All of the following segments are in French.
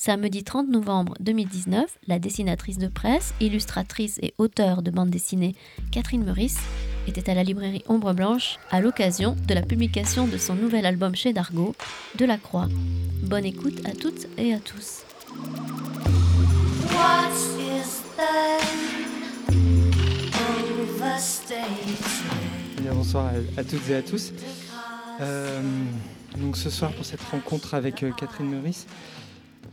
Samedi 30 novembre 2019, la dessinatrice de presse, illustratrice et auteure de bande dessinée Catherine Meurice était à la librairie Ombre Blanche à l'occasion de la publication de son nouvel album chez Dargo, De la Croix. Bonne écoute à toutes et à tous. bonsoir à, toutes et à tous. Euh, donc ce soir pour cette rencontre avec euh, Catherine Meurice,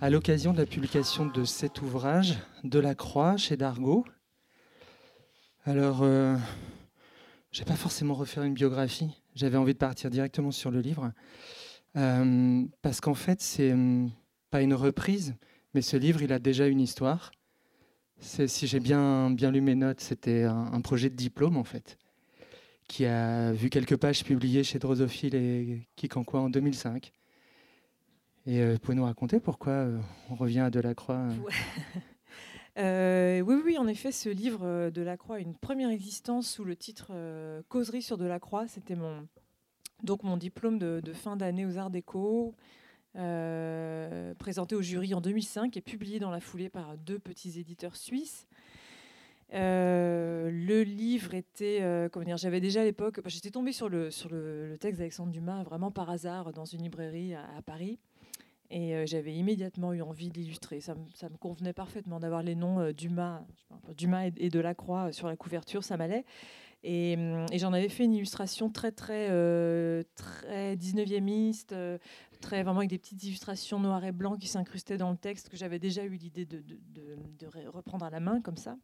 à l'occasion de la publication de cet ouvrage, De la Croix, chez Dargaud. Alors, euh, je n'ai pas forcément refaire une biographie, j'avais envie de partir directement sur le livre, euh, parce qu'en fait, c'est euh, pas une reprise, mais ce livre, il a déjà une histoire. Si j'ai bien, bien lu mes notes, c'était un, projet de diplôme, en fait, qui a vu quelques pages publiées chez Drosophile et Kikankois en 2005. Et euh, pouvez nous raconter pourquoi euh, on revient à Delacroix euh oui, oui, en effet, ce livre Delacroix a une première existence sous le titre Causerie sur Delacroix. C'était mon, donc mon diplôme de, fin d'année aux Arts Déco, présenté au jury en 2005 et publié dans la foulée par deux petits éditeurs suisses. le livre était, comment dire, j'avais déjà à l'époque, j'étais tombée sur le, sur le, texte d'Alexandre Dumas vraiment par hasard dans une librairie à Paris. Et euh, j'avais immédiatement eu envie d'illustrer. Ça, ça, me convenait parfaitement d'avoir les noms euh, Dumas, Dumas et, Delacroix euh, sur la couverture, ça m'allait. Et, hum, et j'en avais fait une illustration très, très, très 19e, très, vraiment avec des petites illustrations noires et blancs qui s'incrustaient dans le texte, que j'avais déjà eu l'idée de, reprendre à la main, comme ça.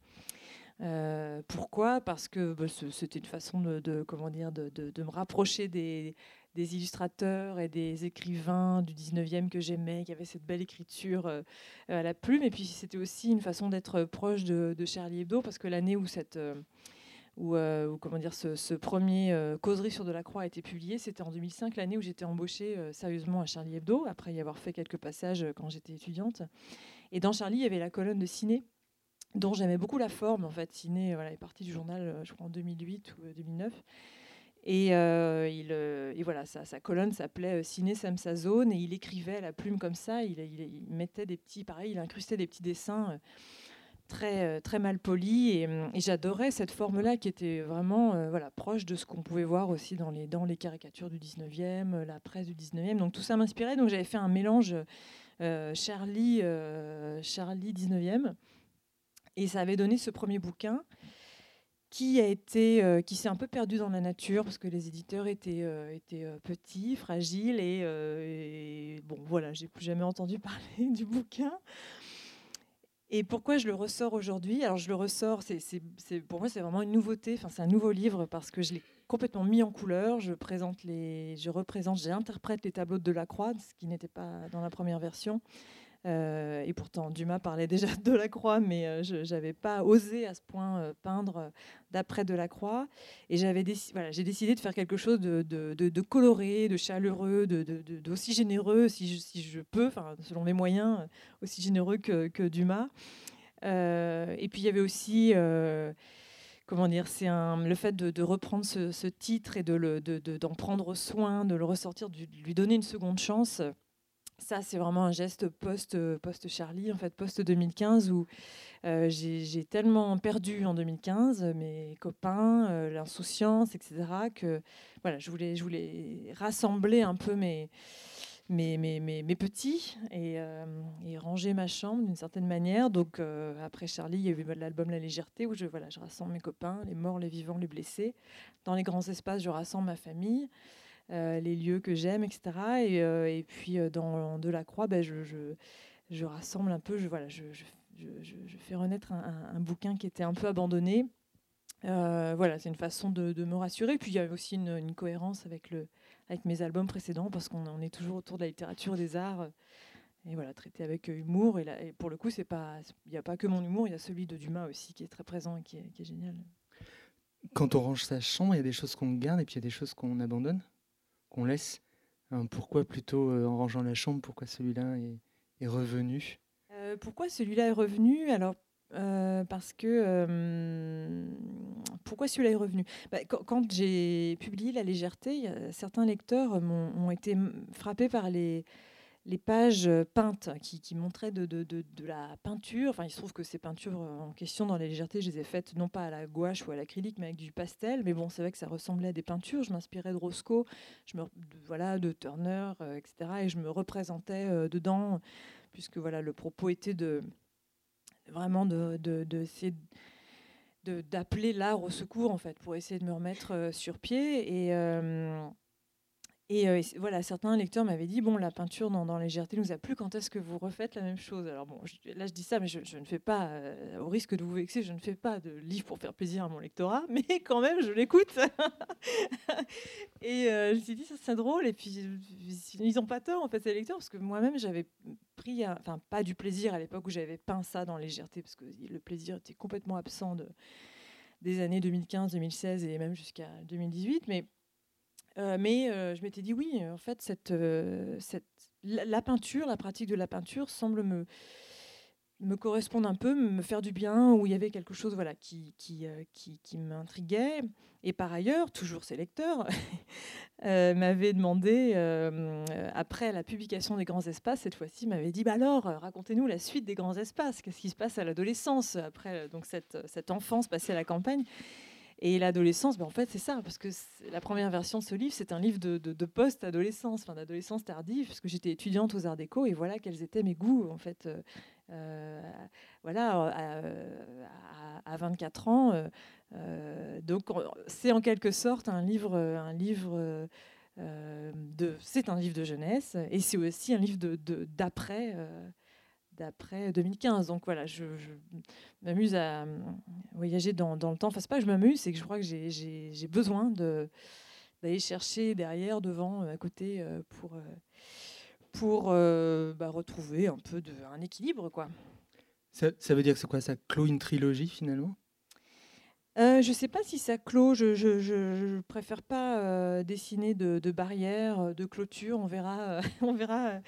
pourquoi? Parce que bah, c'était une façon de, comment dire, de, me rapprocher des, des illustrateurs et des écrivains du 19e que j'aimais, qui avaient cette belle écriture euh, à la plume. Et puis c'était aussi une façon d'être proche de, Charlie Hebdo, parce que l'année où cette... Euh, euh, comment dire, ce, premier causerie sur Delacroix a été publié, c'était en 2005, l'année où j'étais embauchée sérieusement à Charlie Hebdo, après y avoir fait quelques passages quand j'étais étudiante. Et dans Charlie, il y avait la colonne de ciné, dont j'aimais beaucoup la forme. En fait, ciné voilà, est parti du journal, je crois, en 2008 ou 2009. Et, euh, il, euh, voilà, sa, sa colonne s'appelait euh, Ciné Samsa Zone et il écrivait à la plume comme ça. Il, mettait des petits, pareil, il incrustait des petits dessins très, très mal polis. Et, et j'adorais cette forme-là qui était vraiment voilà, proche de ce qu'on pouvait voir aussi dans les, dans les caricatures du 19e, la presse du 19e. Donc tout ça m'inspirait. Donc j'avais fait un mélange Charlie, Charlie 19e. Et ça avait donné ce premier bouquin qui a été, euh, qui s'est un peu perdu dans la nature parce que les éditeurs étaient, euh, euh, petits, fragiles et, bon voilà, j'ai plus jamais entendu parler du bouquin. Et pourquoi je le ressors aujourd'hui? Alors je le ressors, pour moi c'est vraiment une nouveauté. Enfin c'est un nouveau livre parce que je l'ai complètement mis en couleur. Je présente les, je représente, j'interprète les tableaux de Delacroix, ce qui n'était pas dans la première version. Euh, et pourtant, Dumas parlait déjà de la croix, mais euh, je n'avais pas osé à ce point euh, peindre d'après de la croix. Et j'avais voilà, j'ai décidé de faire quelque chose de, de, de, coloré, de chaleureux, d'aussi généreux, si je, si je peux, selon mes moyens, aussi généreux que, que Dumas. et puis il y avait aussi comment dire, c'est le fait de, reprendre ce, titre et de d'en prendre soin, de le ressortir, de lui donner une seconde chance. Ça, c'est vraiment un geste post, post Charlie, en fait, post 2015, où euh, j'ai tellement perdu en 2015 mes copains, euh, l'insouciance, etc., que voilà, je voulais, je voulais rassembler un peu mes, mes, mes, mes, petits et, euh, et, ranger ma chambre d'une certaine manière. Donc, après Charlie, il y a eu l'album La légèreté, où je, voilà, je rassemble mes copains, les morts, les vivants, les blessés. Dans les grands espaces, je rassemble ma famille. Euh, les lieux que j'aime, etc. Et, euh, et puis euh, dans Delacroix, ben, je, je, je, rassemble un peu, je, voilà, je, je fais renaître un, bouquin qui était un peu abandonné. voilà, c'est une façon de, de, me rassurer. Puis il y a aussi une, cohérence avec, mes albums précédents, parce qu'on est toujours autour de la littérature des arts. Et voilà, traité avec humour. Et, là, pour le coup, il n'y a pas que mon humour, il y a celui de Dumas aussi qui est très présent et qui est, qui est génial. Quand on range sa chambre, il y a des choses qu'on garde et puis il y a des choses qu'on abandonne? Qu'on laisse hein, Pourquoi plutôt euh, en rangeant la chambre, pourquoi celui-là est, revenu? Euh, Pourquoi celui-là est revenu? Alors, euh, parce que pourquoi celui-là est revenu? Bah, Quand, j'ai publié La légèreté, certains lecteurs ont été frappés par les, les pages peintes qui, montraient de, la peinture. Enfin, il se trouve que ces peintures en question dans la légèreté, je les ai faites non pas à la gouache ou à l'acrylique, mais avec du pastel. Mais bon, c'est vrai que ça ressemblait à des peintures. Je m'inspirais de Roscoe, je me, voilà, de Turner, etc. Et je me représentais dedans, puisque voilà, le propos était de vraiment de, d'appeler l'art au secours en fait pour essayer de me remettre euh, sur pied et euh, euh, et, voilà, certains lecteurs m'avaient dit bon, la peinture dans, légèreté nous a plu. Quand est-ce que vous refaites la même chose? Alors bon, là je dis ça, mais je, ne fais pas, au risque de vous vexer, je ne fais pas de livre pour faire plaisir à mon lectorat, mais quand même je l'écoute. et je me suis dit ça c'est drôle. Et puis ils n'ont pas tort en fait ces lecteurs parce que moi-même j'avais pris, enfin pas du plaisir à l'époque où j'avais peint ça dans légèreté parce que le plaisir était complètement absent de, des années 2015, 2016 et même jusqu'à 2018, mais euh, mais euh, je m'étais dit oui, en fait, euh, la, peinture, la pratique de la peinture semble me, me correspondre un peu, me faire du bien, où il y avait quelque chose voilà, qui, m'intriguait. Et par ailleurs, toujours ces lecteurs m'avaient demandé, après la publication des grands espaces, cette fois-ci, m'avaient dit bah alors, racontez-nous la suite des grands espaces, qu'est-ce qui se passe à l'adolescence, après donc cette enfance passée à la campagne? Et l'adolescence, ben en fait, c'est ça, parce que la première version de ce livre, c'est un livre de, post-adolescence, enfin d'adolescence tardive, puisque j'étais étudiante aux Arts Déco, et voilà quels étaient mes goûts, en fait. Euh, euh, voilà, à, 24 ans. Euh, donc, c'est en quelque sorte un livre, un livre de, c'est un livre de jeunesse, et c'est aussi un livre de d'après d'après 2015. Donc voilà, je, m'amuse à euh, voyager dans, le temps. Enfin, c'est pas que je m'amuse, c'est que je crois que j'ai besoin d'aller chercher derrière, devant, à côté, euh, pour, euh, pour bah, retrouver un peu de, un équilibre. quoi. Ça, veut dire que c'est quoi Ça clôt une trilogie finalement? Je ne sais pas si ça clôt. Je, je, préfère pas dessiner de, de, barrières, de clôtures. On verra, on verra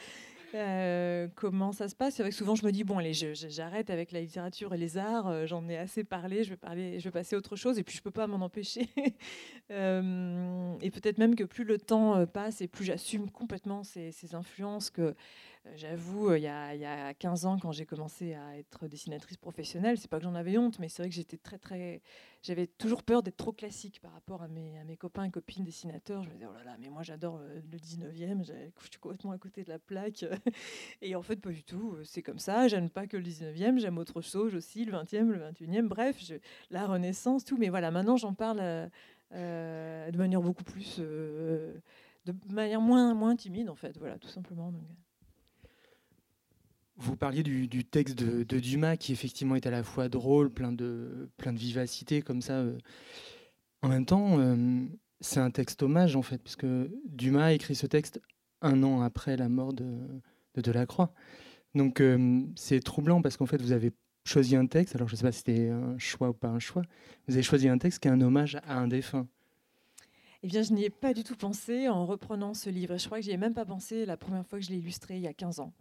euh, comment ça se passe? C'est vrai que souvent je me dis bon allez j'arrête avec la littérature et les arts, euh, j'en ai assez parlé, je vais parler, je vais passer à autre chose et puis je peux pas m'en empêcher. Euh, et peut-être même que plus le temps passe et plus j'assume complètement ces, ces, influences que euh, j'avoue, euh, il, y a 15 ans, quand j'ai commencé à être dessinatrice professionnelle, c'est pas que j'en avais honte, mais c'est vrai que j'étais très, très. J'avais toujours peur d'être trop classique par rapport à mes, copains et copines dessinateurs. Je me disais, oh là là, mais moi j'adore euh, le 19e, je suis complètement à côté de la plaque. et en fait, pas du tout. C'est comme ça. J'aime pas que le 19e, j'aime autre chose aussi, le 20e, le 21e, bref, la Renaissance, tout. Mais voilà, maintenant j'en parle de manière beaucoup plus. de manière moins, moins timide, en fait, voilà, tout simplement. Vous parliez du, texte de, Dumas qui effectivement est à la fois drôle, plein de, vivacité comme ça. Euh. En même temps, euh, c'est un texte hommage en fait, puisque Dumas a écrit ce texte un an après la mort de, de Delacroix. Donc euh, c'est troublant parce qu'en fait vous avez choisi un texte, alors je ne sais pas si c'était un choix ou pas un choix, vous avez choisi un texte qui est un hommage à un défunt. Eh bien, je n'y ai pas du tout pensé en reprenant ce livre. Je crois que j'y ai même pas pensé la première fois que je l'ai illustré, il y a 15 ans.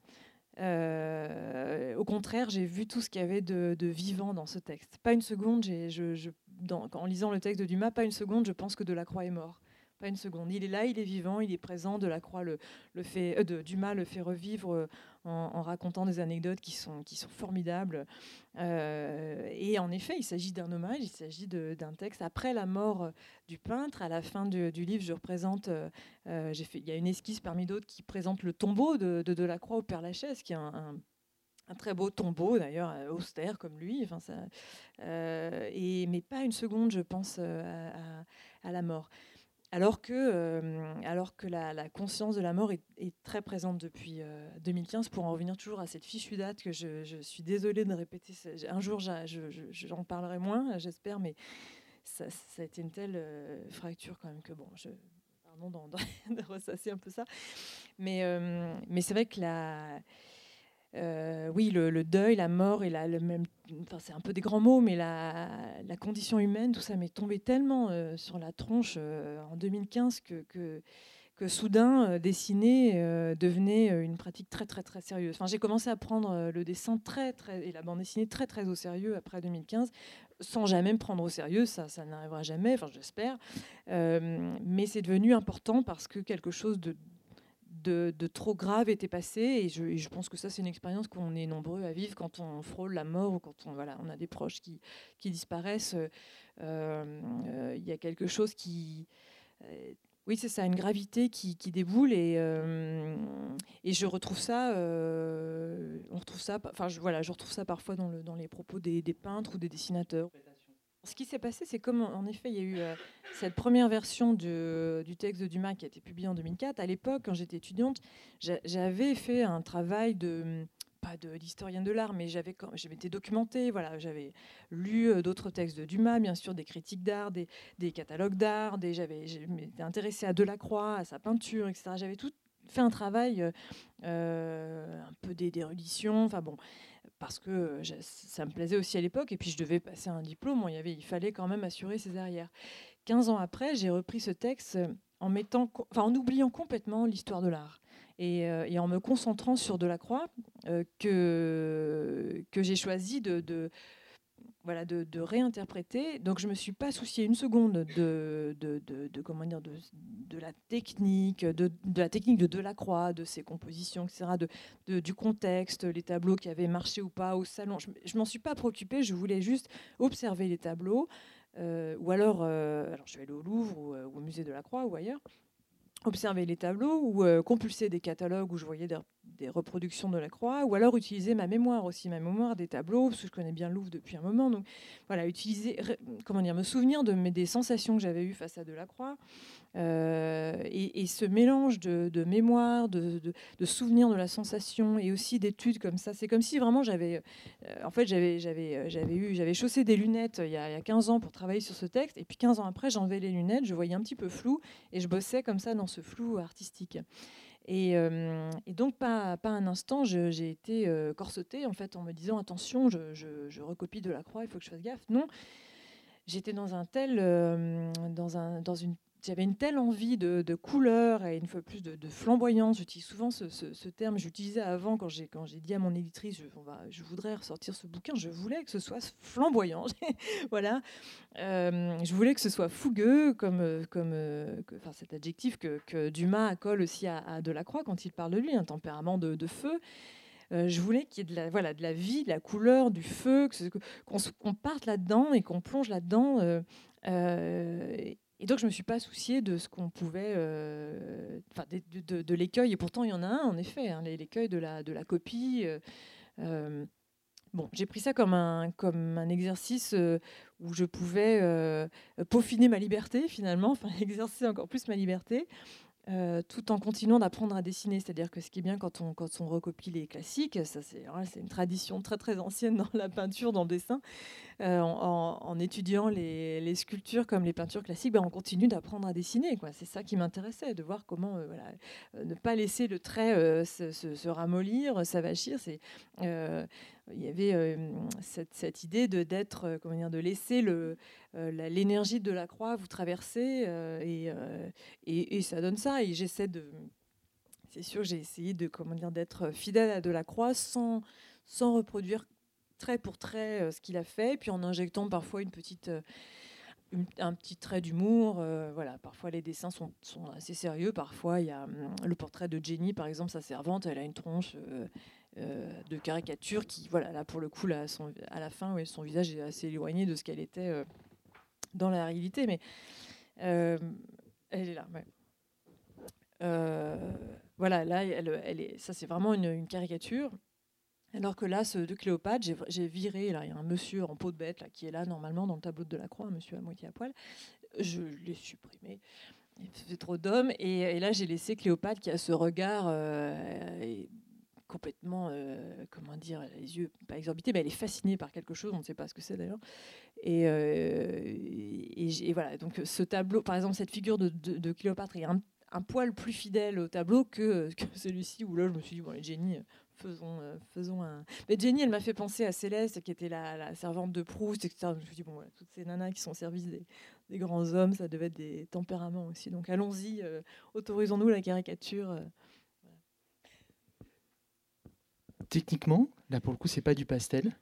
Euh, au contraire, j'ai vu tout ce qu'il y avait de, vivant dans ce texte. Pas une seconde, en lisant le texte de Dumas, pas une seconde, je pense que Delacroix est mort. Pas une seconde. Il est là, il est vivant, il est présent. Delacroix le, le fait, euh, Dumas le fait revivre euh, en, racontant des anecdotes qui sont, qui sont formidables. Euh, et en effet, il s'agit d'un hommage, il s'agit d'un texte. Après la mort du peintre, à la fin du, livre, je représente. j'ai fait, il y a une esquisse parmi d'autres qui présente le tombeau de, de Delacroix au Père Lachaise, qui est un, un très beau tombeau d'ailleurs austère comme lui enfin ça, et mais pas une seconde je pense à la mort alors que, euh, alors que la, conscience de la mort est, très présente depuis 2015, euh, pour en revenir toujours à cette fichue date que je, suis désolée de répéter. Un jour, j'en parlerai moins, j'espère, mais ça, a été une telle euh, fracture quand même que, bon, je, pardon de ressasser un peu ça. Mais, mais c'est vrai que la euh, oui, le, deuil, la mort et la, même. Enfin, c'est un peu des grands mots, mais la, condition humaine, tout ça m'est tombé tellement euh, sur la tronche euh, en 2015 que, que, que soudain, dessiner devenait une pratique très, très, très sérieuse. Enfin, j'ai commencé à prendre le dessin très, très, et la bande dessinée très, très au sérieux après 2015, sans jamais me prendre au sérieux. Ça, ça n'arrivera jamais, enfin, j'espère. mais c'est devenu important parce que quelque chose de de, trop grave était passé. Et je, pense que ça, c'est une expérience qu'on est nombreux à vivre quand on frôle la mort ou quand on, voilà, on a des proches qui, qui disparaissent. Euh, il y a quelque chose qui. oui, c'est ça, une gravité qui, qui déboule et, et je retrouve ça, on retrouve ça, voilà, je retrouve ça parfois dans, le, dans les propos des peintres ou des dessinateurs. Ce qui s'est passé, c'est comme en effet, il y a eu euh, cette première version du texte de Dumas qui a été publié en 2004. À l'époque, quand j'étais étudiante, j'avais fait un travail de pas d'historienne de, l'art, mais j'avais je m'étais documentée, voilà, j'avais lu euh, d'autres textes de Dumas, bien sûr, des critiques d'art, des, catalogues d'art, j'avais, je m'étais intéressée à Delacroix, à sa peinture, etc. J'avais tout fait un travail euh, un peu d'érudition, enfin bon parce que ça me plaisait aussi à l'époque, et puis je devais passer un diplôme, il, y avait, fallait quand même assurer ses arrières. 15 ans après, j'ai repris ce texte en, mettant, en oubliant complètement l'histoire de l'art. Et, euh, en me concentrant sur Delacroix, euh, que, que j'ai choisi de voilà, de, réinterpréter. Donc je ne me suis pas soucié une seconde de, de, comment dire, de, la technique, de, la technique de Delacroix, de ses compositions, etc., de, du contexte, les tableaux qui avaient marché ou pas au salon. Je ne m'en suis pas préoccupée, je voulais juste observer les tableaux. Euh, ou alors, euh, alors je vais aller au Louvre ou, euh, au musée de la Croix ou ailleurs, observer les tableaux ou compulser des catalogues où je voyais des, reproductions de la croix, ou alors utiliser ma mémoire aussi, ma mémoire des tableaux, parce que je connais bien Louvre depuis un moment. Donc voilà, utiliser, comment dire, me souvenir de mes, des sensations que j'avais eues face à Delacroix, euh, et, ce mélange de, mémoire, de, souvenirs de la sensation, et aussi d'études comme ça, c'est comme si vraiment j'avais, euh, en fait, euh, j'avais eu, j'avais chaussé des lunettes il y, a, il y, a, 15 ans pour travailler sur ce texte, et puis 15 ans après, j'enlevais les lunettes, je voyais un petit peu flou, et je bossais comme ça dans ce flou artistique. Et, donc, pas, un instant, j'ai été corsetée en fait en me disant attention, je, recopie de la croix, il faut que je fasse gaffe. Non, j'étais dans un tel, dans une j'avais une telle envie de, de, couleur et une fois plus de, flamboyance. J'utilise souvent ce, ce, terme. J'utilisais avant quand j'ai quand j'ai dit à mon éditrice, je, on va, je voudrais ressortir ce bouquin. Je voulais que ce soit flamboyant. voilà. Euh, je voulais que ce soit fougueux, comme comme enfin, cet adjectif que, que, Dumas colle aussi à, à, Delacroix quand il parle de lui, un tempérament de, de feu. Euh, je voulais qu'il y ait de la, voilà, de la vie, de la couleur, du feu, qu'on parte là-dedans et qu'on plonge là-dedans. Euh, euh et donc, je ne me suis pas souciée de ce qu'on pouvait. Euh, de, de, l'écueil. Et pourtant, il y en a un, en effet, hein, l'écueil de la, de la copie. Euh, euh, bon, j'ai pris ça comme un, comme un exercice où je pouvais peaufiner ma liberté, finalement, enfin, exercer encore plus ma liberté. Euh, tout en continuant d'apprendre à dessiner. C'est-à-dire que ce qui est bien quand on, quand on recopie les classiques, ça c'est une tradition très très ancienne dans la peinture, dans le dessin, euh, en, étudiant les, sculptures comme les peintures classiques, ben on continue d'apprendre à dessiner. C'est ça qui m'intéressait, de voir comment euh, voilà, ne pas laisser le trait se, se, ramollir, s'avachir. C'est il y avait euh, cette, idée de d'être euh, comment dire de laisser euh, l'énergie de la croix vous traverser et, et, ça donne ça et j'essaie de c'est sûr j'ai essayé de comment dire d'être fidèle à de la croix sans reproduire trait pour trait ce qu'il a fait puis en injectant parfois une petite un petit trait d'humour. voilà, parfois les dessins sont, assez sérieux. Parfois, il y a hum, le portrait de Jenny, par exemple, sa servante. Elle a une tronche euh, de caricature qui, voilà, là pour le coup, là, à la fin, oui, son visage est assez éloigné de ce qu'elle était euh, dans la réalité, mais euh, elle est là. voilà, là, elle, elle est, ça c'est vraiment une, caricature. Alors que là, ce de Cléopâtre, j'ai viré, là, il y a un monsieur en peau de bête là, qui est là normalement dans le tableau de la croix, un monsieur à moitié à poil. Je l'ai supprimé. C'est trop d'hommes. Et, là, j'ai laissé Cléopâtre qui a ce regard complètement, euh, comment dire, les yeux pas exorbités, mais elle est fascinée par quelque chose, on ne sait pas ce que c'est d'ailleurs. Et, euh, voilà, donc ce tableau, par exemple, cette figure de, de, Cléopâtre est un, poil plus fidèle au tableau que, celui-ci, où là, je me suis dit, bon, Jenny, faisons, euh, faisons un. Mais Jenny, elle m'a fait penser à Céleste, qui était la, servante de Proust, etc. Je me suis dit, bon, toutes ces nanas qui sont au service des, des, grands hommes, ça devait être des tempéraments aussi. Donc allons-y, autorisons-nous la caricature. Techniquement, là pour le coup, c'est pas du pastel.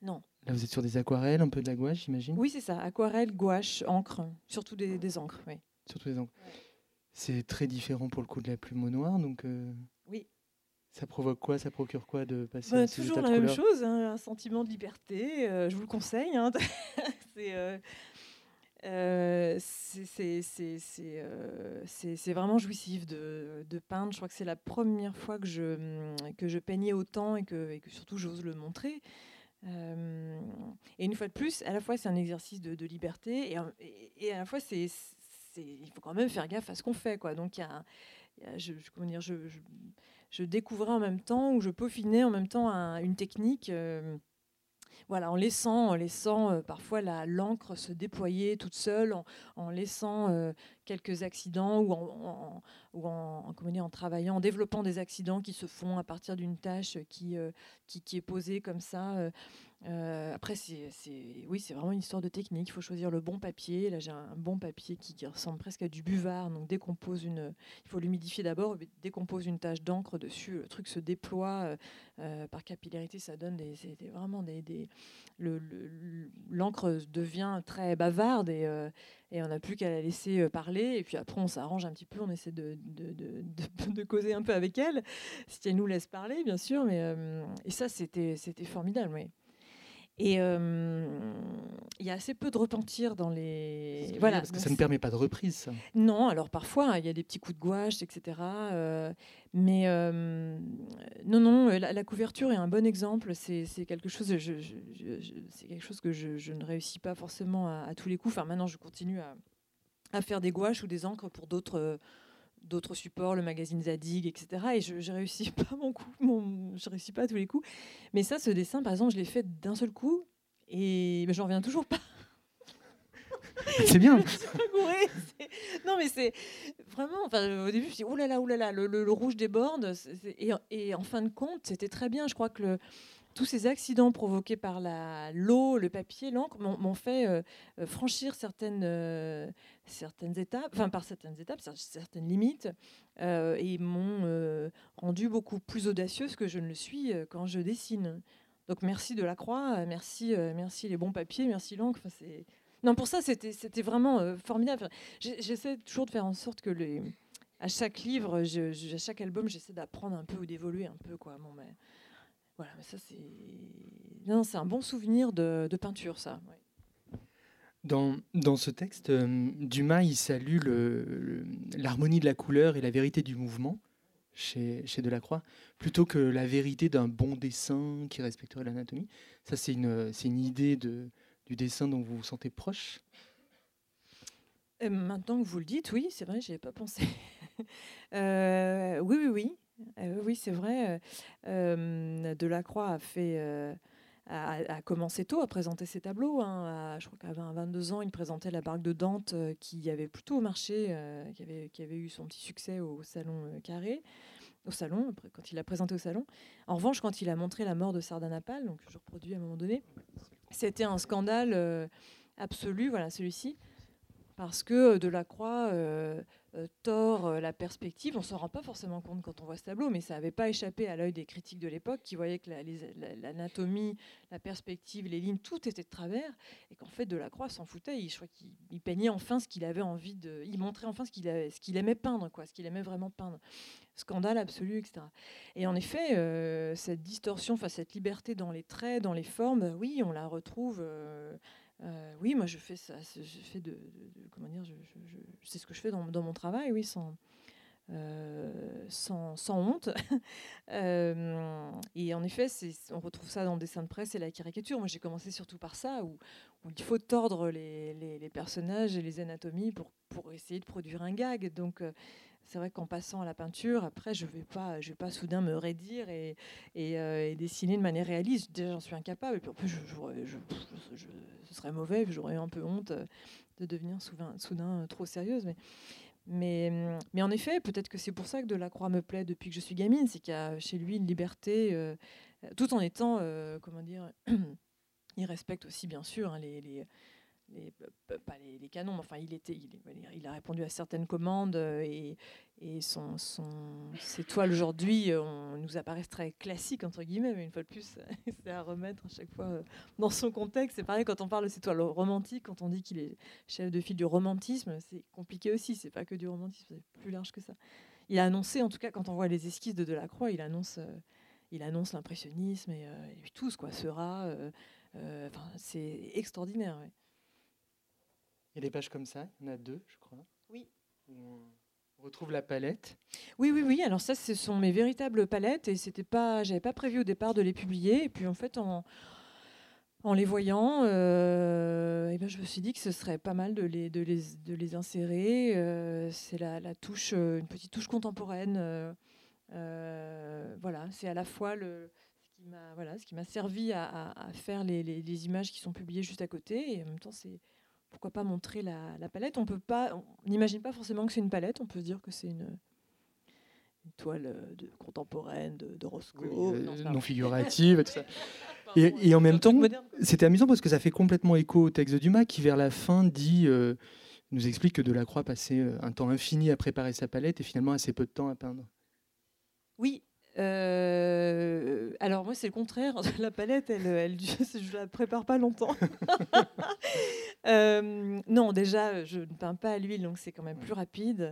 Non. Là, vous êtes sur des aquarelles, un peu de la gouache, j'imagine Oui, c'est ça. Aquarelle, gouache, encre. Surtout des, encres, oui. Surtout des encres. C'est très différent pour le coup de la plume au noir, donc. Oui. Ça provoque quoi? Ça procure quoi de passer bah, à Toujours la même chose, hein, un sentiment de liberté. je vous le conseille. Hein. c'est euh, euh, c'est vraiment jouissif de, peindre. Je crois que c'est la première fois que je, je peignais autant et que, surtout j'ose le montrer. Euh, et une fois de plus, à la fois c'est un exercice de, liberté et, à la fois il faut quand même faire gaffe à ce qu'on fait. Donc je, je, découvrais en même temps ou je peaufinais en même temps une technique voilà, en laissant, en laissant euh, parfois l'encre se déployer toute seule, en, laissant euh, quelques accidents ou, en, en, travaillant, en développant des accidents qui se font à partir d'une tâche qui, euh, qui, est posée comme ça. Euh, après, c'est, oui, c'est vraiment une histoire de technique. Il faut choisir le bon papier. Là, j'ai un bon papier qui, ressemble presque à du buvard. Donc, décompose une. Il faut l'humidifier d'abord. Décompose une tache d'encre dessus. Le truc se déploie euh, euh, par capillarité. Ça donne des, vraiment des. des l'encre devient très bavarde et, et on n'a plus qu'à la laisser parler. Et puis après, on s'arrange un petit peu. On essaie de, de, de, de causer un peu avec elle, si elle nous laisse parler, bien sûr. Mais et ça, c'était, c'était formidable. Oui. Et il y a assez peu de repentir dans les. Voilà, parce que ça ne permet pas de reprise. Ça. Non, alors parfois il y a des petits coups de gouache, etc. mais non, non, la, couverture est un bon exemple. C'est quelque chose, je, quelque chose que je, ne réussis pas forcément à, tous les coups. Enfin, maintenant, je continue à, à faire des gouaches ou des encres pour d'autres d'autres supports, le magazine Zadig, etc. Et je ne réussis pas mon coup, mon, je réussis pas à tous les coups. Mais ça, ce dessin, par exemple, je l'ai fait d'un seul coup et j'en reviens toujours pas. c'est bien. non, mais c'est vraiment. Enfin, au début, je me suis dit, là là, là là, le, le, rouge déborde. Et, et, en fin de compte, c'était très bien. Je crois que le, tous ces accidents provoqués par l'eau, le papier, l'encre m'ont fait euh, euh, franchir certaines, euh, certaines étapes, enfin par certaines étapes, certaines limites, et m'ont rendu beaucoup plus audacieuse que je ne le suis quand je dessine. Donc merci de la croix, merci, merci les bons papiers, merci l'encre. Non, pour ça, c'était vraiment formidable. J'essaie toujours de faire en sorte que les, à chaque livre, à chaque album, j'essaie d'apprendre un peu ou d'évoluer un peu. Quoi. Mais, voilà, mais ça c'est. Non, c'est un bon souvenir de, peinture, ça. Dans, dans, ce texte, euh, Dumas, il salue l'harmonie de la couleur et la vérité du mouvement chez, chez Delacroix, plutôt que la vérité d'un bon dessin qui respecterait l'anatomie. Ça, c'est une, une idée de, du dessin dont vous vous sentez proche? Euh, Maintenant que vous le dites, oui, c'est vrai, je n'y avais pas pensé. euh, oui, oui, oui. Euh, oui, c'est vrai. Euh, Delacroix a. Euh, commencé tôt à présenter ses tableaux. Hein. je crois qu'à 22 ans, il présentait la barque de Dante qui avait plutôt marché, qui, avait, qui avait eu son petit succès au Salon Carré au salon, quand il l'a présenté au salon. En revanche, quand il a montré la mort de Sardanapale, donc je reproduis à un moment donné, c'était un scandale absolu, voilà celui-ci, parce que Delacroix euh, tord euh, la perspective. On s'en rend pas forcément compte quand on voit ce tableau, mais ça n'avait pas échappé à l'œil des critiques de l'époque qui voyaient que l'anatomie, la, perspective, les lignes, tout était de travers, et qu'en fait Delacroix s'en foutait. Il, je crois qu'il enfin ce qu'il avait envie de, il montrait enfin ce qu'il aimait peindre, quoi, ce qu'il aimait vraiment peindre. Scandale absolu, etc. Et en effet, euh, cette distorsion, cette liberté dans les traits, dans les formes, oui, on la retrouve. Euh, oui, moi je fais ça, je fais de, comment dire, c'est ce que je fais dans, mon travail, oui, sans, euh, sans, honte. Euh, et en effet, on retrouve ça dans le dessin de presse et la caricature. Moi j'ai commencé surtout par ça, où, il faut tordre les, les, personnages et les anatomies pour, pour essayer de produire un gag. Donc c'est vrai qu'en passant à la peinture, après, je ne vais, pas, vais pas soudain me raidir et, et, dessiner de manière réaliste. Déjà, j'en suis incapable. Et puis en plus, ce serait mauvais, j'aurais un peu honte euh, de devenir soudain, euh, trop sérieuse. Mais, mm, mais en effet, peut-être que c'est pour ça que Delacroix me plaît depuis que je suis gamine, c'est qu'il y a chez lui une liberté, euh, tout en étant, comment dire, il respecte aussi bien sûr hein, les, pas les, canons, mais enfin, il, était, il, a répondu à certaines commandes et, et son, son, ses toiles aujourd'hui nous apparaissent très classiques, entre guillemets, mais une fois de plus, c'est à remettre à chaque fois dans son contexte. C'est pareil quand on parle de ses toiles romantiques, quand on dit qu'il est chef de file du romantisme, c'est compliqué aussi, c'est pas que du romantisme, c'est plus large que ça. Il a annoncé, en tout cas, quand on voit les esquisses de Delacroix, il annonce, il annonce l'impressionnisme et, et, tous, quoi, sera. Enfin, c'est extraordinaire. Il y a des pages comme ça, il y en a deux, je crois. Oui. on retrouve la palette. Oui, oui, oui. Alors ça, ce sont mes véritables palettes et c'était pas, j'avais pas prévu au départ de les publier. Et puis en fait, en, en les voyant, euh, eh ben, je me suis dit que ce serait pas mal de les, de les, de les insérer. Euh, c'est la, la, touche, euh, une petite touche contemporaine. voilà, c'est à la fois le, ce qui m'a voilà, ce qui m'a servi à, à, faire les, les, les, images qui sont publiées juste à côté et en même temps c'est pourquoi pas montrer la, palette On peut pas, on n'imagine pas forcément que c'est une palette. On peut se dire que c'est une, toile euh, de, contemporaine de, Roscoe, euh, non, figurative, et tout ça. Et, en même temps, c'était amusant parce que ça fait complètement écho au texte de Dumas qui, vers la fin, dit, euh, nous explique que Delacroix passait un temps infini à préparer sa palette et finalement assez peu de temps à peindre. Oui, euh, alors moi c'est le contraire. La palette, elle, elle, je la prépare pas longtemps. Euh, non, déjà je ne peins pas à l'huile, donc c'est quand même plus rapide.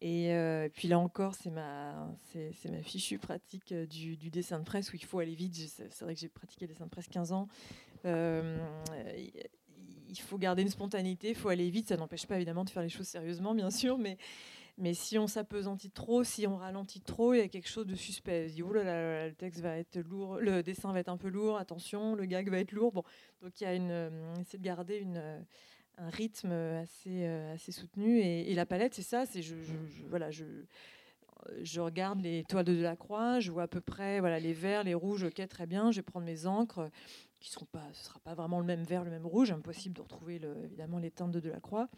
Et euh, puis là encore, c'est ma, c'est, ma fichue pratique du, dessin de presse où il faut aller vite. C'est vrai que j'ai pratiqué le dessin de presse 15 ans. il faut garder une spontanéité, il faut aller vite. Ça n'empêche pas évidemment de faire les choses sérieusement, bien sûr, mais mais si on s'apesantit trop, si on ralentit trop, il y a quelque chose de suspect. On dit, oh là là, le texte va être lourd, le dessin va être un peu lourd, attention, le gag va être lourd. Bon, donc il y a une, euh, essaie de garder euh, un rythme assez, euh, assez soutenu. Et, la palette, c'est ça, c'est je, voilà, je, je regarde les toiles de Delacroix, je vois à peu près voilà, les verts, les rouges, ok, très bien, je vais prendre mes encres qui seront pas, ce sera pas vraiment le même vert, le même rouge, impossible de retrouver évidemment les teintes de Delacroix.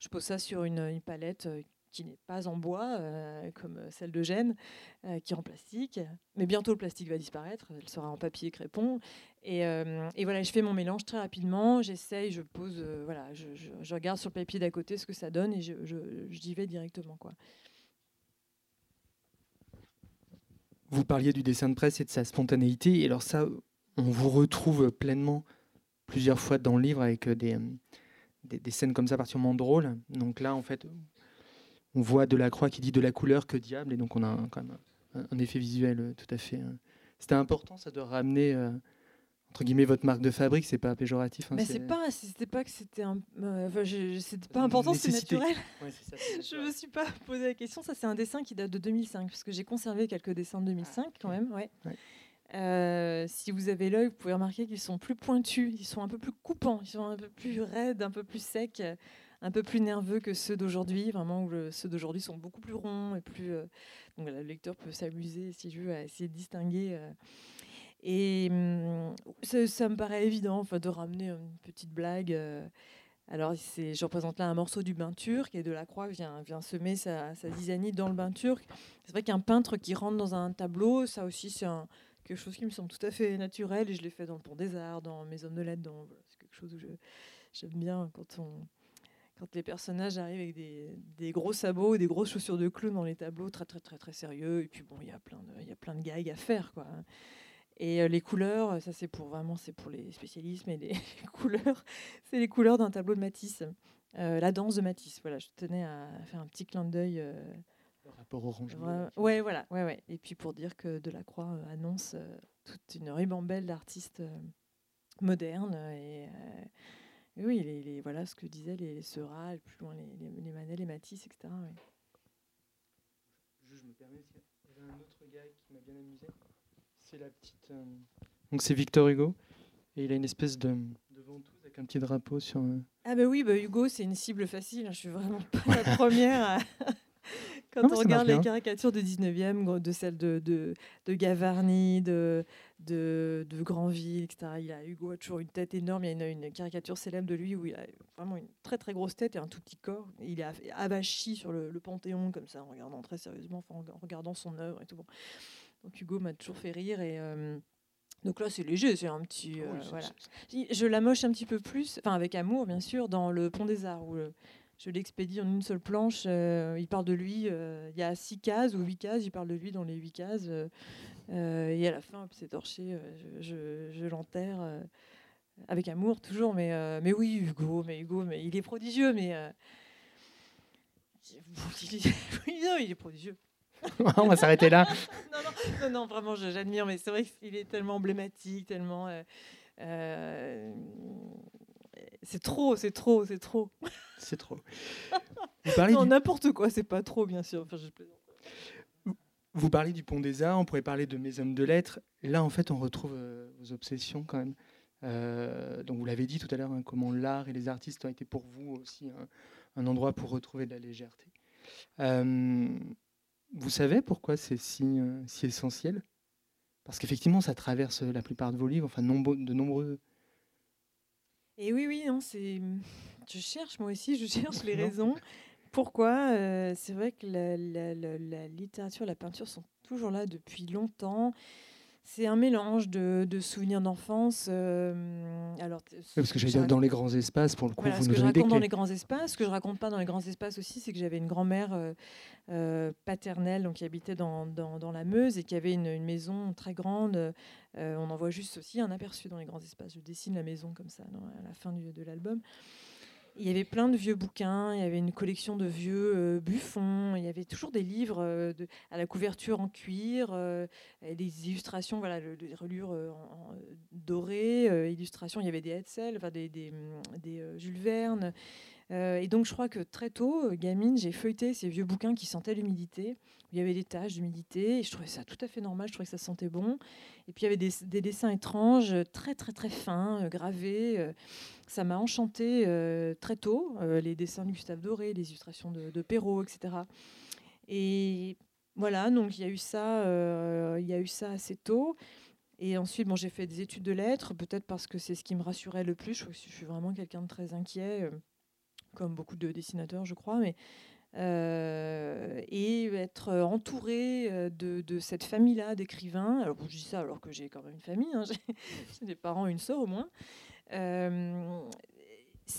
Je pose ça sur une palette qui n'est pas en bois, euh, comme celle de Gênes, euh, qui est en plastique. Mais bientôt, le plastique va disparaître, elle sera en papier crépon. Et, euh, voilà, je fais mon mélange très rapidement, j'essaye, je pose, voilà, je, regarde sur le papier d'à côté ce que ça donne et je, j'y vais directement. Quoi. Vous parliez du dessin de presse et de sa spontanéité, et alors ça, on vous retrouve pleinement plusieurs fois dans le livre avec des, des, des scènes comme ça particulièrement drôles. Donc là, en fait, on voit de la croix qui dit de la couleur que diable, et donc on a quand même un, effet visuel euh, tout à fait. Euh. C'était important ça de ramener euh, entre guillemets votre marque de fabrique, c'est pas péjoratif. Hein, mais c'est pas, c'était pas que c'était un, c'était pas important, c'est naturel. je me suis pas posé la question. Ça c'est un dessin qui date de 2005, parce que j'ai conservé quelques dessins de 2005 ah, quand même, ouais. si vous avez l'œil, vous pouvez remarquer qu'ils sont plus pointus, ils sont un peu plus coupants, ils sont un peu plus raides, un peu plus secs un peu plus nerveux que ceux d'aujourd'hui, vraiment où ceux d'aujourd'hui sont beaucoup plus ronds et plus. Euh, donc le lecteur peut s'amuser, si je veux, à essayer de distinguer. Euh. et hum, ça, me paraît évident de ramener une petite blague. Euh. alors, je représente là un morceau du bain turc et de la croix vient, vient semer sa, sa zizanie dans le bain turc. C'est vrai qu'un peintre qui rentre dans un tableau, ça aussi, c'est quelque chose qui me semble tout à fait naturel et je l'ai fait dans le Pont des Arts, dans Mes Hommes de lettres. C'est quelque chose où j'aime bien quand on quand les personnages arrivent avec des, des, gros sabots, des grosses chaussures de clown dans les tableaux, très très très très sérieux. Et puis bon, il y a plein de, il y a plein de gags à faire, quoi. Et euh, les couleurs, ça c'est pour vraiment, c'est pour les spécialistes, mais les, couleurs, c'est les couleurs d'un tableau de Matisse, euh, la danse de Matisse. Voilà, je tenais à faire un petit clin d'œil. Euh, le rapport orange. ouais, voilà, ouais, ouais. Et puis pour dire que Delacroix annonce toute une ribambelle d'artistes modernes et oui, les, voilà ce que disaient les, les Seurat, plus loin les, les, les Manel, les Matisse, etc. Je, me permets, il y avait un autre gars qui m'a bien amusé. C'est la petite. Euh, donc c'est Victor Hugo. Et il a une espèce de, de ventouse avec un petit drapeau sur. Euh, ah, bah oui, bah Hugo, c'est une cible facile. Hein. Je suis vraiment pas la première à. Quand on regarde les caricatures du 19e, de celles de, de, de Gavarni, de, de, de Granville, etc., il a, Hugo a toujours une tête énorme. Il y a une, caricature célèbre de lui où il a vraiment une très très grosse tête et un tout petit corps. il est avachi sur le, Panthéon, comme ça, en regardant très sérieusement, en regardant son œuvre et tout. Bon. Donc Hugo m'a toujours fait rire et. Euh, Donc là, c'est léger, c'est un petit. Euh, voilà. Je la moche un petit peu plus, enfin avec amour, bien sûr, dans Le Pont des Arts, où je l'expédie en une seule planche. il parle de lui, il y a six cases ou huit cases, il parle de lui dans les huit cases. et à la fin, c'est torché, je, je l'enterre avec amour toujours, mais, euh, mais oui, Hugo, mais Hugo, mais il est prodigieux, mais euh, non, il est prodigieux. On va s'arrêter là. non, non, vraiment, j'admire, mais c'est vrai qu'il est tellement emblématique, tellement. Euh, c'est trop, c'est trop, c'est trop. C'est trop. Vous parlez non, n'importe quoi, c'est pas trop, bien sûr. Enfin, je Vous parlez du Pont des Arts, on pourrait parler de Mes Hommes de Lettres. Là, en fait, on retrouve vos obsessions quand même. Euh, donc vous l'avez dit tout à l'heure, hein, comment l'art et les artistes ont été pour vous aussi un, endroit pour retrouver de la légèreté. Euh, vous savez pourquoi c'est si, euh, si essentiel? Parce qu'effectivement, ça traverse la plupart de vos livres, enfin de nombreux. Et oui, oui, non, c'est. Je cherche moi aussi, je cherche les raisons. Pourquoi C'est vrai que la, la, littérature, la peinture sont toujours là depuis longtemps. C'est un mélange de, souvenirs d'enfance. Euh, alors, parce que j'allais dire dans les grands espaces, pour le coup, vous ce que je raconte dans les grands espaces, ce que je raconte pas dans les grands espaces aussi, c'est que j'avais une grand-mère euh, euh, paternelle donc, qui habitait dans, dans, la Meuse et qui avait une, une maison très grande. on en voit juste aussi un aperçu dans les grands espaces. Je dessine la maison comme ça à la fin du, de l'album. Il y avait plein de vieux bouquins, il y avait une collection de vieux euh, buffons, il y avait toujours des livres euh, à la couverture en cuir, euh, des illustrations, voilà, des relures en, dorées, illustrations, il y avait des Hetzel, enfin des, des, des Jules Verne. Et donc je crois que très tôt, gamine, j'ai feuilleté ces vieux bouquins qui sentaient l'humidité. Il y avait des taches d'humidité et je trouvais ça tout à fait normal, je trouvais que ça sentait bon. Et puis il y avait des, des dessins étranges, très très très fins, gravés ça m'a enchanté euh, très tôt, euh, les dessins de Gustave Doré, les illustrations de, Perrault, etc. Et voilà, donc il y a eu ça, euh, y a eu ça assez tôt. Et ensuite, bon, j'ai fait des études de lettres, peut-être parce que c'est ce qui me rassurait le plus. Je, je suis vraiment quelqu'un de très inquiet, comme beaucoup de dessinateurs, je crois, mais et être entouré de, de cette famille-là d'écrivains. Alors, je dis ça alors que j'ai quand même une famille, hein, j'ai des parents, une sœur au moins. Euh,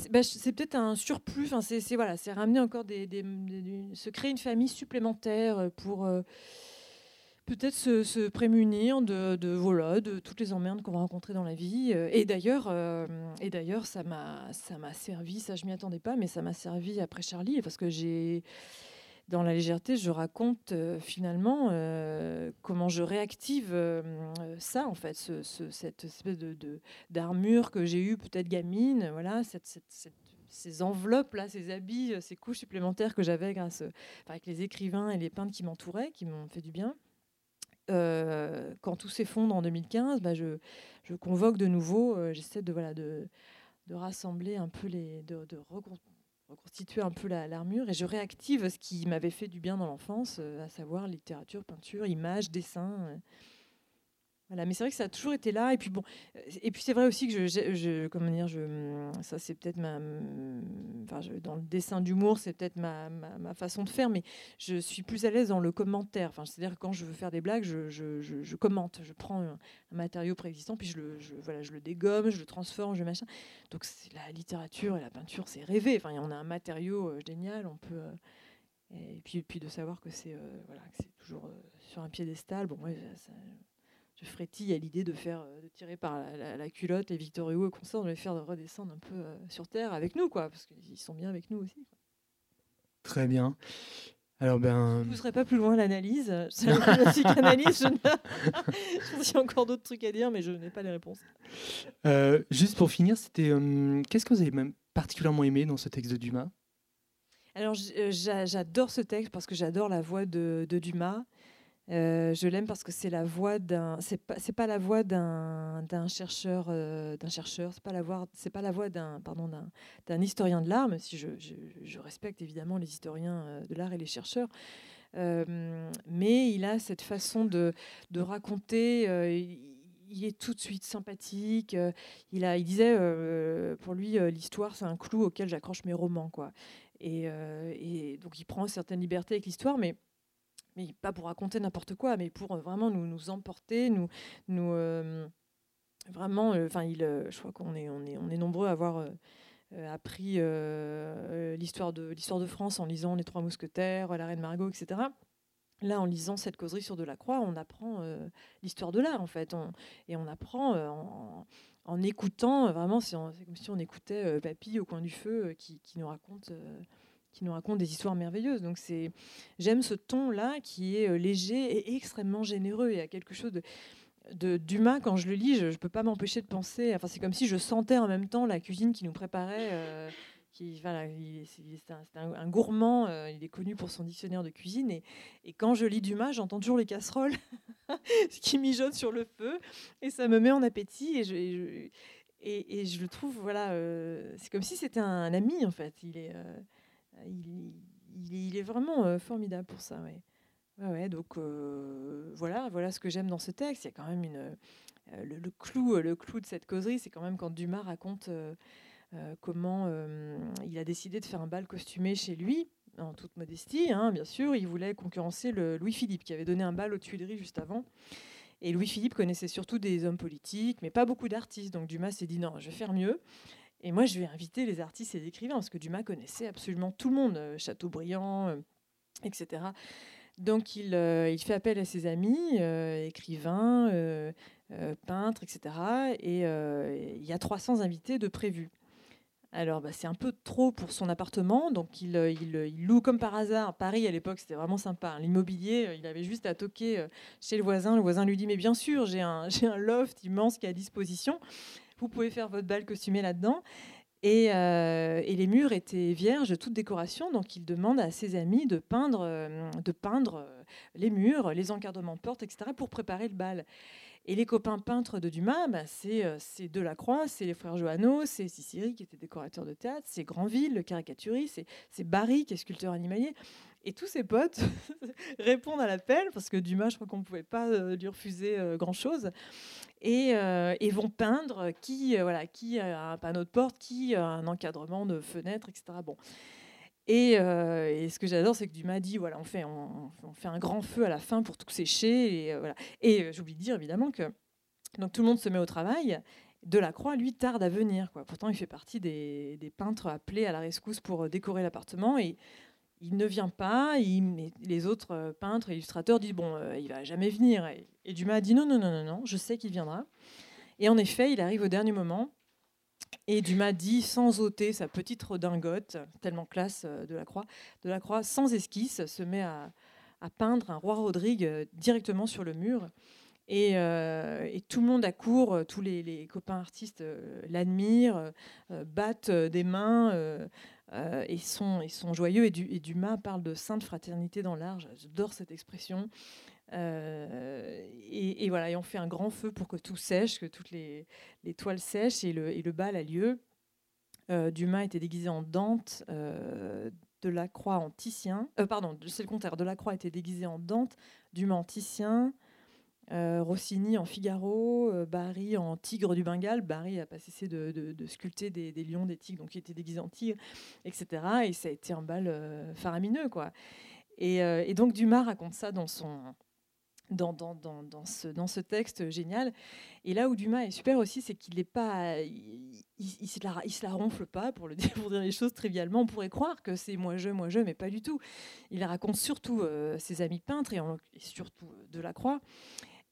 bah, c'est peut-être un surplus. Enfin, c'est voilà, c'est ramener encore des, se créer une famille supplémentaire pour euh, peut-être se, prémunir de, voilà de toutes les emmerdes qu'on va rencontrer dans la vie. Euh, et d'ailleurs, et d'ailleurs, ça m'a servi. Ça, je m'y attendais pas, mais ça m'a servi après Charlie parce que j'ai dans la légèreté, je raconte euh, finalement euh, comment je réactive euh, ça, en fait, cette espèce de, d'armure que j'ai eue peut-être gamine, voilà, ces enveloppes là, ces habits, ces couches supplémentaires que j'avais grâce avec les écrivains et les peintres qui m'entouraient, qui m'ont fait du bien. Quand tout s'effondre en 2015, bah, je, convoque de nouveau, j'essaie de voilà de, rassembler un peu les, de, de reconstituer un peu l'armure et je réactive ce qui m'avait fait du bien dans l'enfance, euh, à savoir littérature, peinture, images, dessin. Euh, mais c'est vrai que ça a toujours été là. Et puis bon, et puis c'est vrai aussi que je, comment dire, je, ça c'est peut-être ma, enfin, dans le dessin d'humour, c'est peut-être ma, ma, façon de faire, mais je suis plus à l'aise dans le commentaire. Enfin, c'est-à-dire quand je veux faire des blagues, je, je commente, je prends un, matériau préexistant, puis je le, voilà, je le dégomme, je le transforme, je machin. Donc la littérature et la peinture, c'est rêvé. Enfin, on a un matériau euh, génial, on peut. Euh, et puis, puis de savoir que c'est euh, voilà, c'est toujours sur un piédestal. Bon, ouais, ça, frétille à l'idée de faire euh, de tirer par la, culotte les Victor Hugo et consorts, de les faire redescendre un peu euh, sur terre avec nous, quoi, parce qu'ils sont bien avec nous aussi. Très bien. Alors ben. Je ne pousserai pas plus loin l'analyse. La psychanalyse, je J'ai encore d'autres trucs à dire, mais je n'ai pas les réponses. Euh, juste pour finir, c'était qu'est-ce que vous avez même particulièrement aimé dans ce texte de Dumas? Alors j'adore ce texte parce que j'adore la voix de, de Dumas. Euh, je l'aime parce que c'est la voix d'un, c'est pas, pas la voix d'un, chercheur, euh, d'un chercheur, c'est pas la voix, c'est pas la voix d'un, pardon, d'un, historien de l'art, même si je, je, respecte évidemment les historiens euh, de l'art et les chercheurs. mais il a cette façon de, de raconter. il est tout de suite sympathique. il, a, il disait, pour lui, l'histoire, c'est un clou auquel j'accroche mes romans. Quoi. Et, et donc, il prend certaines libertés avec l'histoire, mais mais pas pour raconter n'importe quoi, mais pour euh, vraiment nous, emporter, nous, euh, vraiment, enfin, il, je crois qu'on est, nombreux à avoir appris l'histoire de l'histoire de France en lisant Les Trois Mousquetaires, La Reine Margot, etc. Là, en lisant cette causerie sur Delacroix, on apprend l'histoire de l'art, en fait. et on apprend en, écoutant, vraiment, c'est comme si on écoutait Papy au coin du feu qui, nous raconte qui nous raconte des histoires merveilleuses. Donc c'est, j'aime ce ton-là qui est léger et extrêmement généreux. Il y a quelque chose de, de Dumas quand je le lis, je ne peux pas m'empêcher de penser. Enfin, c'est comme si je sentais en même temps la cuisine qui nous préparait qui, voilà, c'est un, gourmand, euh, il est connu pour son dictionnaire de cuisine. Et, quand je lis Dumas, j'entends toujours les casseroles qui mijotent sur le feu, et ça me met en appétit. Et je, et, le trouve, voilà, euh, c'est comme si c'était un, ami en fait. Euh, il, est vraiment formidable pour ça. Ouais. Donc voilà, voilà ce que j'aime dans ce texte. Il y a quand même une, le, clou, le clou de cette causerie, c'est quand même quand Dumas raconte euh, comment euh, il a décidé de faire un bal costumé chez lui, en toute modestie, hein, bien sûr. Il voulait concurrencer Louis-Philippe, qui avait donné un bal aux Tuileries juste avant. Et Louis-Philippe connaissait surtout des hommes politiques, mais pas beaucoup d'artistes. Donc Dumas s'est dit non, je vais faire mieux. Et moi, je vais inviter les artistes et les écrivains, parce que Dumas connaissait absolument tout le monde, euh, Chateaubriand, etc. Donc il, il, fait appel à ses amis, écrivains, peintres, etc. Et il y a 300 invités de prévus. Alors, bah, c'est un peu trop pour son appartement. Donc, il, euh, euh, loue comme par hasard. Paris, à l'époque, c'était vraiment sympa. Hein. L'immobilier, euh, il avait juste à toquer chez le voisin. Le voisin lui dit Mais bien sûr, j'ai un loft immense qui est à disposition. Vous pouvez faire votre bal costumé là-dedans. Et, et, les murs étaient vierges toute décoration, donc il demande à ses amis de peindre, de peindre les murs, les encadrements de portes, etc., pour préparer le bal. Et les copains peintres de Dumas, euh, c'est Delacroix, c'est les frères Johanneau, c'est Cicéry qui était décorateur de théâtre, c'est Granville, le caricaturiste, c'est Barry qui est sculpteur animalier. Et tous ses potes répondent à l'appel, parce que Dumas, je crois qu'on ne pouvait pas euh, lui refuser euh, grand-chose, et, vont peindre qui, voilà, qui a un panneau de porte, qui a un encadrement de fenêtre, etc. Bon. Euh, et, ce que j'adore, c'est que Dumas dit voilà, on fait, on, fait un grand feu à la fin pour tout sécher. Et, euh, voilà. et euh, j'oublie de dire évidemment que donc, tout le monde se met au travail. Delacroix, lui, tarde à venir. Quoi. Pourtant, il fait partie des, peintres appelés à la rescousse pour décorer l'appartement. Et il ne vient pas. Les autres peintres et illustrateurs disent bon, il va jamais venir. Et, Dumas dit non, non, non, non, non, je sais qu'il viendra. Et en effet, il arrive au dernier moment. Et Dumas dit, sans ôter sa petite redingote, tellement classe euh, de la Croix, de la Croix sans esquisse, se met à, peindre un roi Rodrigue euh, directement sur le mur. Euh, et, tout le monde accourt, tous les, copains artistes l'admirent, battent des mains et, sont, sont joyeux. Et, Dumas parle de sainte fraternité dans l'art. J'adore cette expression. Euh, et, voilà, et on fait un grand feu pour que tout sèche, que toutes les, toiles sèchent et le, bal a lieu. Euh, Dumas était déguisé en Dante, euh, de la Croix en Titien. pardon, c'est le contraire. De la Croix était déguisé en Dante, Dumas en Titien, Rossini en Figaro, Barry en Tigre du Bengale. Barry n'a pas cessé de, sculpter des, lions, des tigres, donc il était déguisé en tigre, etc. Et ça a été un bal faramineux, quoi. Et, donc Dumas raconte ça dans son, dans, dans, dans, ce, dans ce texte génial. Et là où Dumas est super aussi, c'est qu'il n'est pas, il, se la, il, se la, ronfle pas pour le dire, pour dire les choses trivialement. On pourrait croire que c'est moi je, moi je, mais pas du tout. Il raconte surtout euh, ses amis peintres et, surtout euh, Delacroix.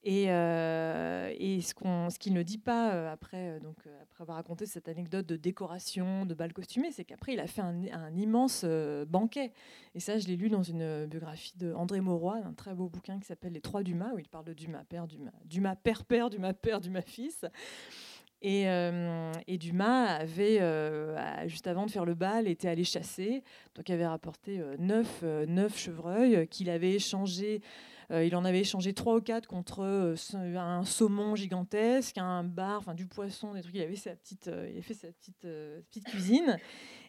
Et, euh, ce qu'il ne dit pas euh, après, euh, donc après avoir raconté cette anecdote de décoration, de bal costumé, c'est qu'après il a fait un, immense banquet. Et ça, je l'ai lu dans une biographie de André Mauroy, un très beau bouquin qui s'appelle Les Trois Dumas, où il parle de Dumas père, Dumas, père père, Dumas père, Dumas fils. Et, Dumas avait, juste avant de faire le bal, était allé chasser. Donc, il avait rapporté neuf, neuf chevreuils qu'il avait échangés il en avait échangé trois ou quatre contre euh, un saumon gigantesque, un bar, enfin du poisson, des trucs. Il avait sa petite, euh, il fait sa petite, petite cuisine.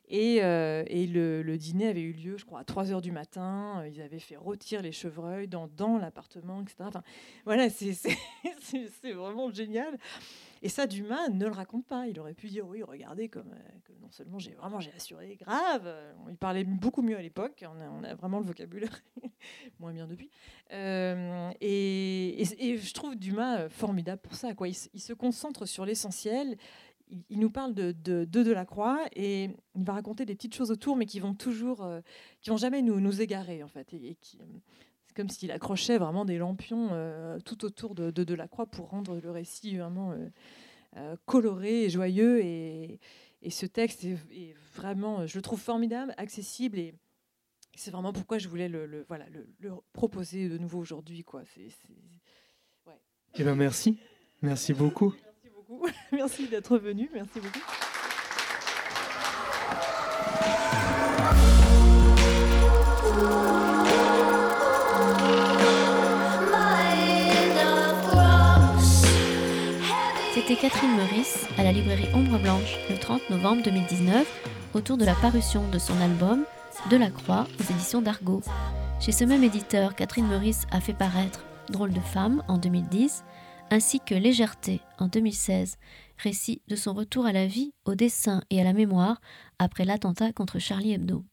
Et, et le, dîner avait eu lieu, je crois, à 3 heures du matin. Ils avaient fait rôtir les chevreuils dans, dans l'appartement, etc. Enfin, voilà, c'est vraiment génial. Et ça, Dumas ne le raconte pas. Il aurait pu dire oui, regardez, comme que non seulement j'ai vraiment j'ai assuré grave. Il parlait beaucoup mieux à l'époque. On a, vraiment le vocabulaire moins bien depuis. Et, je trouve Dumas formidable pour ça. Quoi. il se concentre sur l'essentiel il, nous parle de, de, de Delacroix et il va raconter des petites choses autour, mais qui vont toujours, euh, qui vont jamais nous, nous égarer en fait. Euh, c'est comme s'il accrochait vraiment des lampions euh, tout autour de, de Delacroix pour rendre le récit vraiment coloré et joyeux. Et, et ce texte est, vraiment, je le trouve formidable, accessible et c'est vraiment pourquoi je voulais le, voilà, le, proposer de nouveau aujourd'hui. Quoi. C'est, ouais. Eh ben merci, merci beaucoup. Merci d'être venu. Merci beaucoup. Catherine Meurice à la librairie Ombre Blanche le 30 novembre 2019 autour de la parution de son album De la Croix aux éditions d'Argo. Chez ce même éditeur, Catherine Meurice a fait paraître Drôle de femme en 2010 ainsi que Légèreté en 2016, récit de son retour à la vie, au dessin et à la mémoire après l'attentat contre Charlie Hebdo.